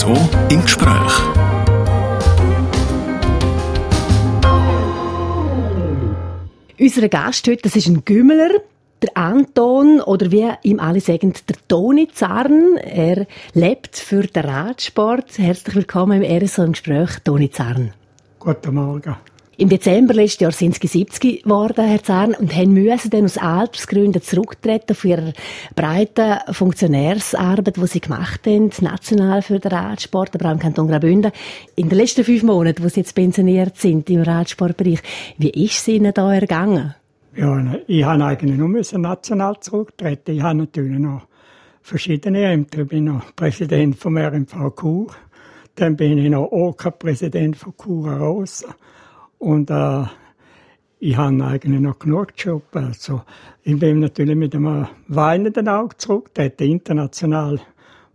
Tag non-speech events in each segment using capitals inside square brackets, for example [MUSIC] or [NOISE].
RSO im Gespräch. Unser Gast heute, das ist ein Gümmeler, der Anton oder wie ihm alle sagen, der Toni Zarn. Er lebt für den Radsport. Herzlich willkommen im RSO im Gespräch, Toni Zarn. Guten Morgen. Im Dezember letzten Jahr sind sie 70 geworden, Herr Zahn, und müssen dann aus Altersgründen zurücktreten von ihrer breiten Funktionärsarbeit, die sie gemacht haben, national für den Radsport, aber auch im Kanton Graubünden. In den letzten fünf Monaten, wo sie jetzt pensioniert sind im Radsportbereich, wie ist es ihnen da ergangen? Ja, ich habe eigentlich nur national zurücktreten. Ich habe natürlich noch verschiedene Ämter. Ich bin noch Präsident vom RMV Chur. Dann bin ich noch OK-Präsident von Chura Rosa. Und äh, ich habe eigentlich noch genug Job. Also, ich bin natürlich mit einem weinenden Auge zurückgetreten, international,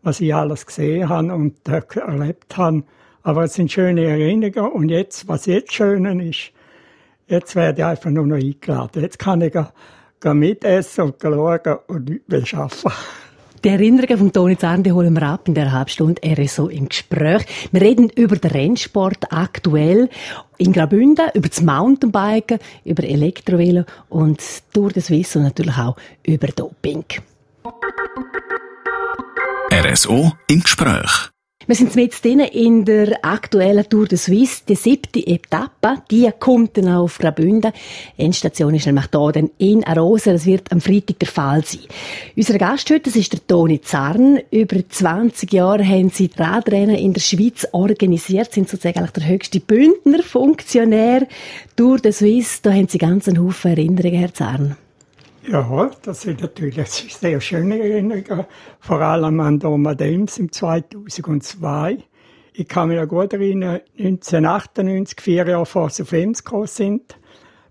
was ich alles gesehen habe und äh, erlebt habe. Aber es sind schöne Erinnerungen. Und jetzt, was jetzt schön ist, jetzt werde ich einfach nur noch eingeladen. Jetzt kann ich mitessen und schauen und nichts arbeiten. Die Erinnerungen von Toni die holen wir ab in der Halbstunde RSO im Gespräch. Wir reden über den Rennsport aktuell in Graubünden, über das Mountainbiken, über Elektrovelo und de Suisse und natürlich auch über Doping. RSO im Gespräch. Wir sind jetzt in der aktuellen Tour de Suisse, die siebte Etappe. Die kommt dann auf Graubünden. Endstation ist nämlich hier dann in Arosa. Das wird am Freitag der Fall sein. Unser Gast heute, das ist der Toni Zarn. Über 20 Jahre haben sie Radrennen in der Schweiz organisiert, sind sozusagen der höchste Bündner Funktionär. Tour de Suisse, da haben sie ganz einen Haufen Erinnerungen, Herr Zarn. Ja, das sind natürlich sehr schöne Erinnerungen, vor allem an Domadems im 2002. Ich kann mich gut erinnern, 1998, vier Jahre vor sie auf Ems gekommen sind,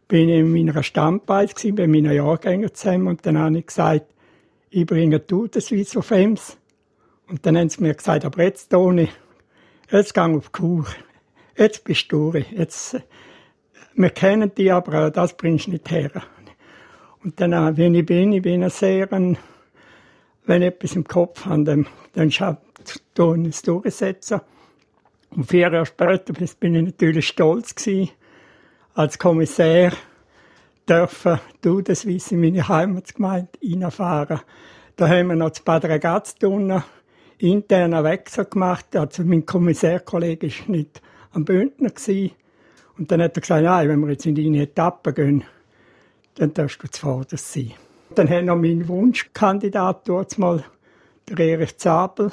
bin ich in meiner Stammbeiz gewesen, bei meinen Jahrgängern zusammen und dann habe ich gesagt, ich bringe du das Schweiz auf Ems. Und dann haben sie mir gesagt, aber jetzt, Toni, jetzt gang auf Kur. Jetzt bist du. Jetzt, wir kennen dich, aber das bringst du nicht her. Und dann, wenn ich bin, ich bin ein sehr, wenn ich etwas im Kopf habe, dann, schaue ich es durchsetzen. Und vier Jahre später bin ich natürlich stolz gewesen, als Kommissär dürfen du das in meine Heimatgemeinde reinfahren. Da haben wir noch das Bad Ragaz-Tunnel internen Wechsel gemacht. Also mein Kommissärkollege war nicht am Bündner. Gewesen. Und dann hat er gesagt, nein, wenn wir jetzt in die Etappe gehen, dann darfst du zuvorderst sein. Dann hat noch mein Wunschkandidat dort mal, der Erich Zabel,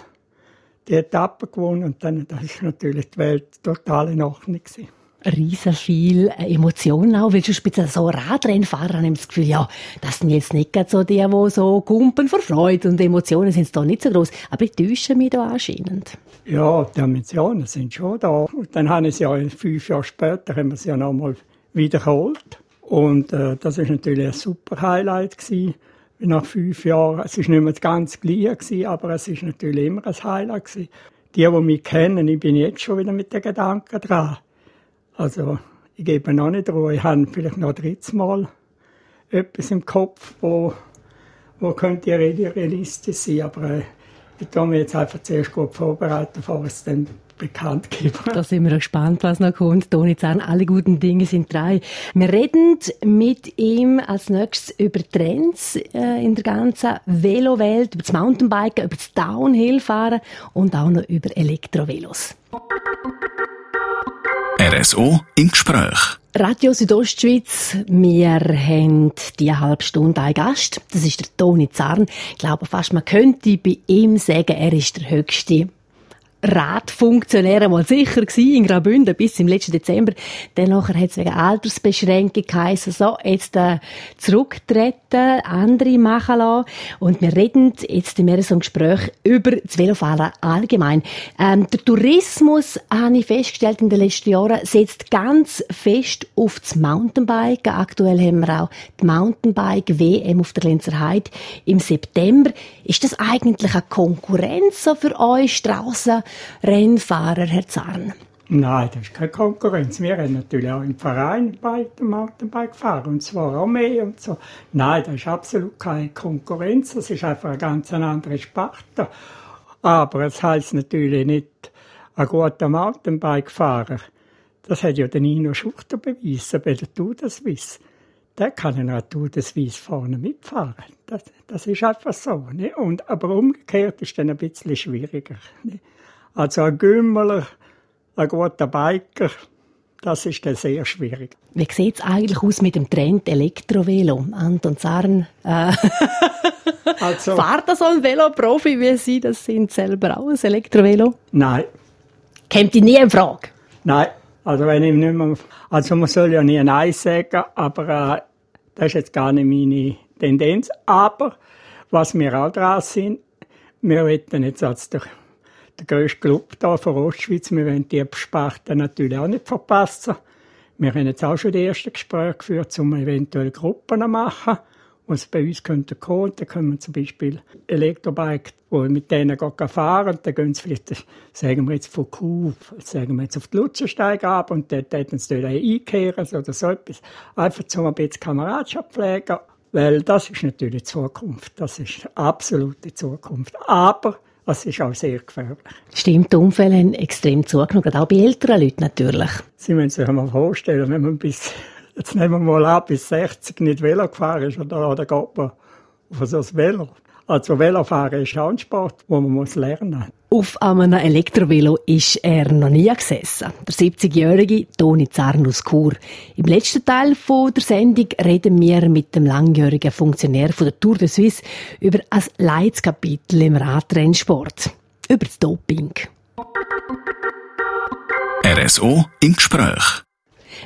die Etappe gewonnen und dann das ist natürlich die Welt total in Ordnung gewesen. Riesen viel Emotionen auch, weil du speziell so Radrennfahrer haben das Gefühl, ja, das sind jetzt nicht so die, die so kumpen vor Freude und Emotionen sind da nicht so groß, aber ich täusche mich da anscheinend. Ja, die Emotionen sind schon da. Und dann haben sie ja fünf Jahre später haben wir sie ja nochmal wiederholt. Und äh, das ist natürlich ein super Highlight gewesen. Nach fünf Jahren, es ist nicht mehr ganz gleich gewesen, aber es ist natürlich immer ein Highlight gewesen. Die, die mich kennen, ich bin jetzt schon wieder mit den Gedanken dran. Also, ich gebe noch nicht Ruhe. Ich habe vielleicht noch drittes Mal etwas im Kopf, wo, wo könnte realistisch sein, aber äh, ich tue mich jetzt einfach zuerst gut vorbereiten, bevor es dann bekannt geben. Da sind wir gespannt, was noch kommt. Toni Zahn, alle guten Dinge sind drei. Wir reden mit ihm als nächstes über Trends äh, in der ganzen Velowelt, über das Mountainbiken, über das Downhillfahren und auch noch über Elektrovelos. RSO im Gespräch. Radio Südostschweiz, wir haben die halbe Stunde einen Gast. Das ist der Toni Zarn. Ich glaube fast, man könnte bei ihm sagen, er ist der höchste Radfunktionär mal sicher gewesen in Graubünden bis im letzten Dezember. Dann nachher hat es wegen Altersbeschränkung geheißen, so, jetzt äh, zurücktreten, andere machen lassen. Und wir reden jetzt in mehr so Gespräch über das Velofahren allgemein. Ähm, der Tourismus, habe ich festgestellt in den letzten Jahren, setzt ganz fest auf das Mountainbiken. Aktuell haben wir auch die Mountainbike-WM auf der Lenzer Heide im September. Ist das eigentlich eine Konkurrenz so für euch, Strassen? Rennfahrer, Herr Zarn? Nein, das ist keine Konkurrenz. Wir haben natürlich auch im Verein bei dem Mountainbike gefahren, und zwar auch mehr und so. Nein, das ist absolut keine Konkurrenz. Das ist einfach eine ganz andere Sparte. Aber es heißt natürlich nicht, ein guter Mountainbike-Fahrer, das hat ja der Nino Schuchter bewiesen bei der Tour de Suisse. Der kann in einer Tour de Suisse vorne mitfahren. Das, das ist einfach so. Ne? Und, aber umgekehrt ist dann ein bisschen schwieriger. Ne? Also ein Gümmeler, ein guter Biker, das ist dann sehr schwierig. Wie sieht es eigentlich aus mit dem Trend Elektrovelo? Anton Zarn äh, also, [LAUGHS] fahrt das so ein Veloprofi wie Sie? Das sind selber auch ein Elektrovelo? Nein. Kommt die nie in Frage? Nein. Also wenn ich nicht mehr, also man soll ja nie Nein sagen, aber äh, das ist jetzt gar nicht meine Tendenz. Aber was wir auch dran sind, wir wollen jetzt als der, der grösste Club hier von Ostschweiz, wir wollen die Sparten natürlich auch nicht verpassen. Wir haben jetzt auch schon die ersten Gespräche geführt, um eventuell Gruppen zu machen was bei uns kommen. Dann können wir zum Beispiel Elektrobike, wo mit denen fahren, dann gehen sie vielleicht, sagen wir jetzt von Kuh, sagen wir jetzt auf die Lutzersteig ab und dort hätten sie einkehren oder so etwas. Einfach zum ein bisschen Kameradschaft pflegen, weil das ist natürlich die Zukunft. Das ist absolute Zukunft. Aber es ist auch sehr gefährlich. Stimmt, die Unfälle haben extrem zugenommen, auch bei älteren Leuten natürlich. Sie müssen sich einmal vorstellen, wenn man bis Jetzt nehmen wir mal an, bis 60 nicht Velo gefahren ist, oder, oder geht man auf so ein Velo. Also Velofahren ist auch ein Sport, den man muss lernen muss. Auf einem Elektrovelo ist er noch nie gesessen. Der 70-jährige Toni Zarnus Chur. Im letzten Teil der Sendung reden wir mit dem langjährigen Funktionär von der Tour de Suisse über ein Leitskapitel im Radrennsport. Über das Doping. RSO im Gespräch.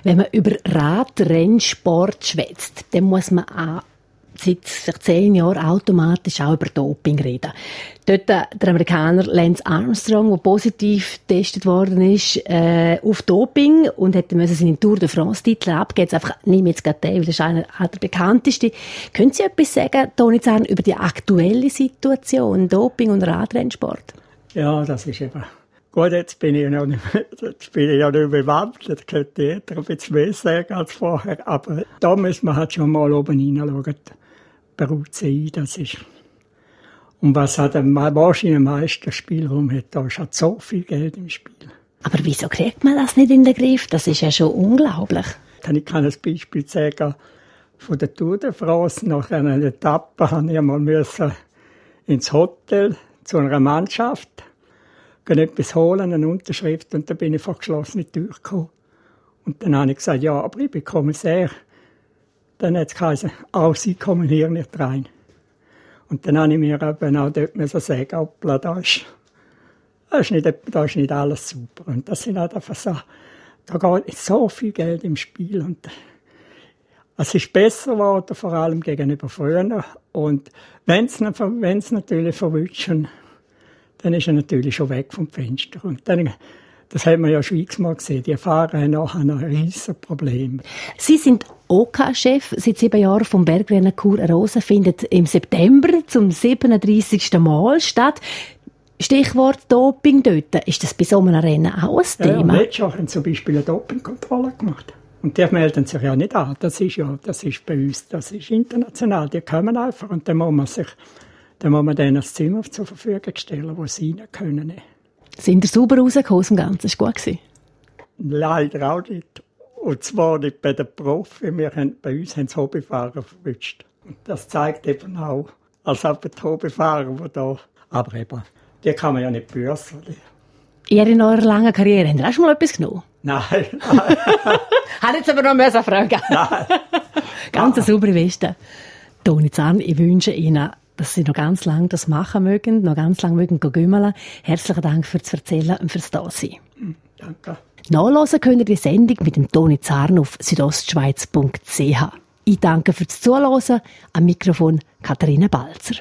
Wenn man über Radrennsport schwätzt, dann muss man auch seit zehn Jahren automatisch auch über Doping reden. Dort äh, der Amerikaner Lance Armstrong, der positiv getestet worden ist äh, auf Doping und hätte müssen seinen Tour de France Titel abgeben. Jetzt einfach nehme jetzt gerade den, weil das ist einer der bekannteste. Können Sie etwas sagen, Toni Zahn, über die aktuelle Situation Doping und Radrennsport? Ja, das ist eben Gut, jetzt bin ich noch nicht, jetzt bin ich ja nicht bewandert, jetzt könnte jeder ein bisschen mehr sagen als vorher, aber da müssen wir halt schon mal oben hineinschauen. Beruht sie ein, das ist. Und was hat der wahrscheinlich am meisten Spielraum hat, da ist halt so viel Geld im Spiel. Aber wieso kriegt man das nicht in den Griff? Das ist ja schon unglaublich. Ich kann ein Beispiel sagen, von der Tour de France, nach einer Etappe, musste ich einmal ins Hotel zu einer Mannschaft gehe etwas holen, eine Unterschrift, und dann bin ich vor geschlossene Tür gekommen. Und dann habe ich gesagt, ja, aber ich bin Kommissär. Dann hat es geheißen, auch Sie kommen hier nicht rein. Und dann habe ich mir eben auch dort müssen sagen, hoppla, da ist, da ist, nicht, da ist nicht alles super. Und das sind halt einfach so, da geht so viel Geld im Spiel und es ist besser geworden, vor allem gegenüber früher. Und wenn es natürlich verwünschen, dann ist er natürlich schon weg vom Fenster. Und dann, das hat man ja schon x-mal gesehen, die Fahrer haben nachher ein riesiges Problem. Sie sind OK-Chef seit sieben Jahren vom Bergrennen Chur Rosen, findet im September zum 37. Mal statt. Stichwort Doping dort. Ist das bei so einem Rennen auch ein Thema? Ja, letztes Jahr haben zum Beispiel eine Dopingkontrolle gemacht. Und die melden sich ja nicht an. Das ist ja, das ist bei uns, das ist international. Die kommen einfach und dann muss man sich dann muss man denen ein Zimmer zur Verfügung stellen, wo sie rein können. Sind ihr sauber rausgekommen aus dem Ganzen? War gut? Gewesen? Leider auch nicht. Und zwar nicht bei den Profis. Wir haben, bei uns haben es Hobbyfahrer verwünscht. Und das zeigt eben auch, als auch die Hobbyfahrer, die da, aber eben, die kann man ja nicht bürsten. Ihr in eurer langen Karriere, habt ihr auch schon mal etwas genommen? Nein. nein. [LAUGHS] Hat jetzt aber noch mehr fragen. Nein. [LAUGHS] Ganz eine saubere Weste. Toni Zahn, ich wünsche Ihnen dass Sie noch ganz lange das machen mögen, noch ganz lange mögen gümmeln. Herzlichen Dank fürs Erzählen und fürs Dasein. Danke. Nachlesen könnt ihr die Sendung mit dem Toni Zarn auf südostschweiz.ch. Ich danke fürs Zuhören. Am Mikrofon Katharina Balzer.